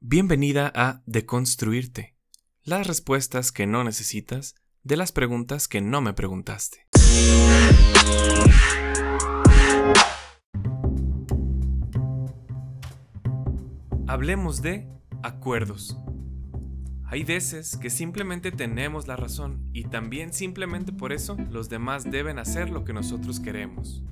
Bienvenida a Deconstruirte, las respuestas que no necesitas de las preguntas que no me preguntaste. Hablemos de acuerdos. Hay veces que simplemente tenemos la razón y también simplemente por eso los demás deben hacer lo que nosotros queremos.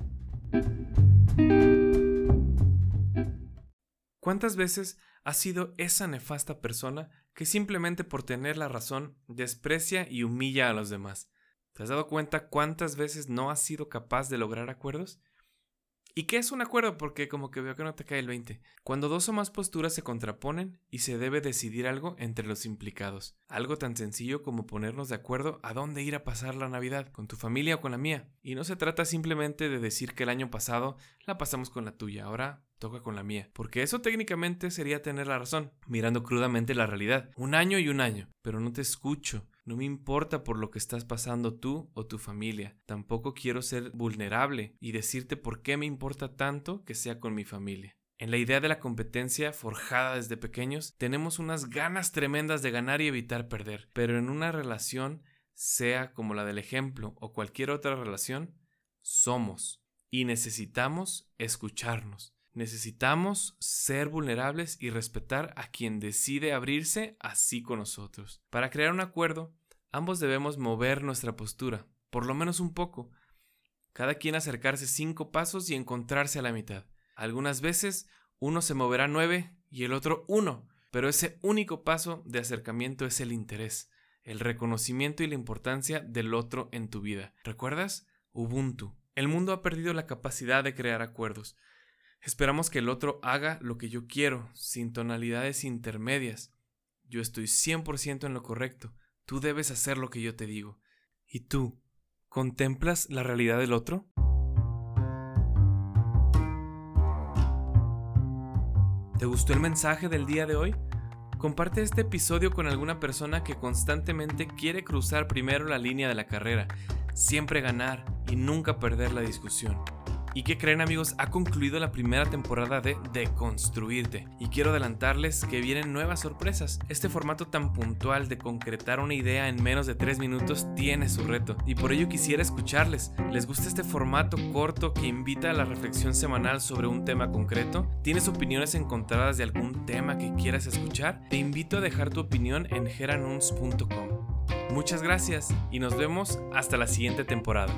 ¿Cuántas veces has sido esa nefasta persona que simplemente por tener la razón desprecia y humilla a los demás? ¿Te has dado cuenta cuántas veces no has sido capaz de lograr acuerdos? ¿Y qué es un acuerdo? Porque como que veo que no te cae el 20. Cuando dos o más posturas se contraponen y se debe decidir algo entre los implicados. Algo tan sencillo como ponernos de acuerdo a dónde ir a pasar la Navidad, con tu familia o con la mía. Y no se trata simplemente de decir que el año pasado la pasamos con la tuya, ahora toca con la mía. Porque eso técnicamente sería tener la razón, mirando crudamente la realidad. Un año y un año, pero no te escucho no me importa por lo que estás pasando tú o tu familia. Tampoco quiero ser vulnerable y decirte por qué me importa tanto que sea con mi familia. En la idea de la competencia forjada desde pequeños, tenemos unas ganas tremendas de ganar y evitar perder, pero en una relación, sea como la del ejemplo o cualquier otra relación, somos y necesitamos escucharnos. Necesitamos ser vulnerables y respetar a quien decide abrirse así con nosotros. Para crear un acuerdo, ambos debemos mover nuestra postura, por lo menos un poco. Cada quien acercarse cinco pasos y encontrarse a la mitad. Algunas veces uno se moverá nueve y el otro uno, pero ese único paso de acercamiento es el interés, el reconocimiento y la importancia del otro en tu vida. ¿Recuerdas? Ubuntu. El mundo ha perdido la capacidad de crear acuerdos. Esperamos que el otro haga lo que yo quiero, sin tonalidades intermedias. Yo estoy 100% en lo correcto. Tú debes hacer lo que yo te digo. ¿Y tú? ¿Contemplas la realidad del otro? ¿Te gustó el mensaje del día de hoy? Comparte este episodio con alguna persona que constantemente quiere cruzar primero la línea de la carrera, siempre ganar y nunca perder la discusión. ¿Y qué creen amigos? Ha concluido la primera temporada de Deconstruirte y quiero adelantarles que vienen nuevas sorpresas. Este formato tan puntual de concretar una idea en menos de 3 minutos tiene su reto y por ello quisiera escucharles. ¿Les gusta este formato corto que invita a la reflexión semanal sobre un tema concreto? ¿Tienes opiniones encontradas de algún tema que quieras escuchar? Te invito a dejar tu opinión en geranuns.com. Muchas gracias y nos vemos hasta la siguiente temporada.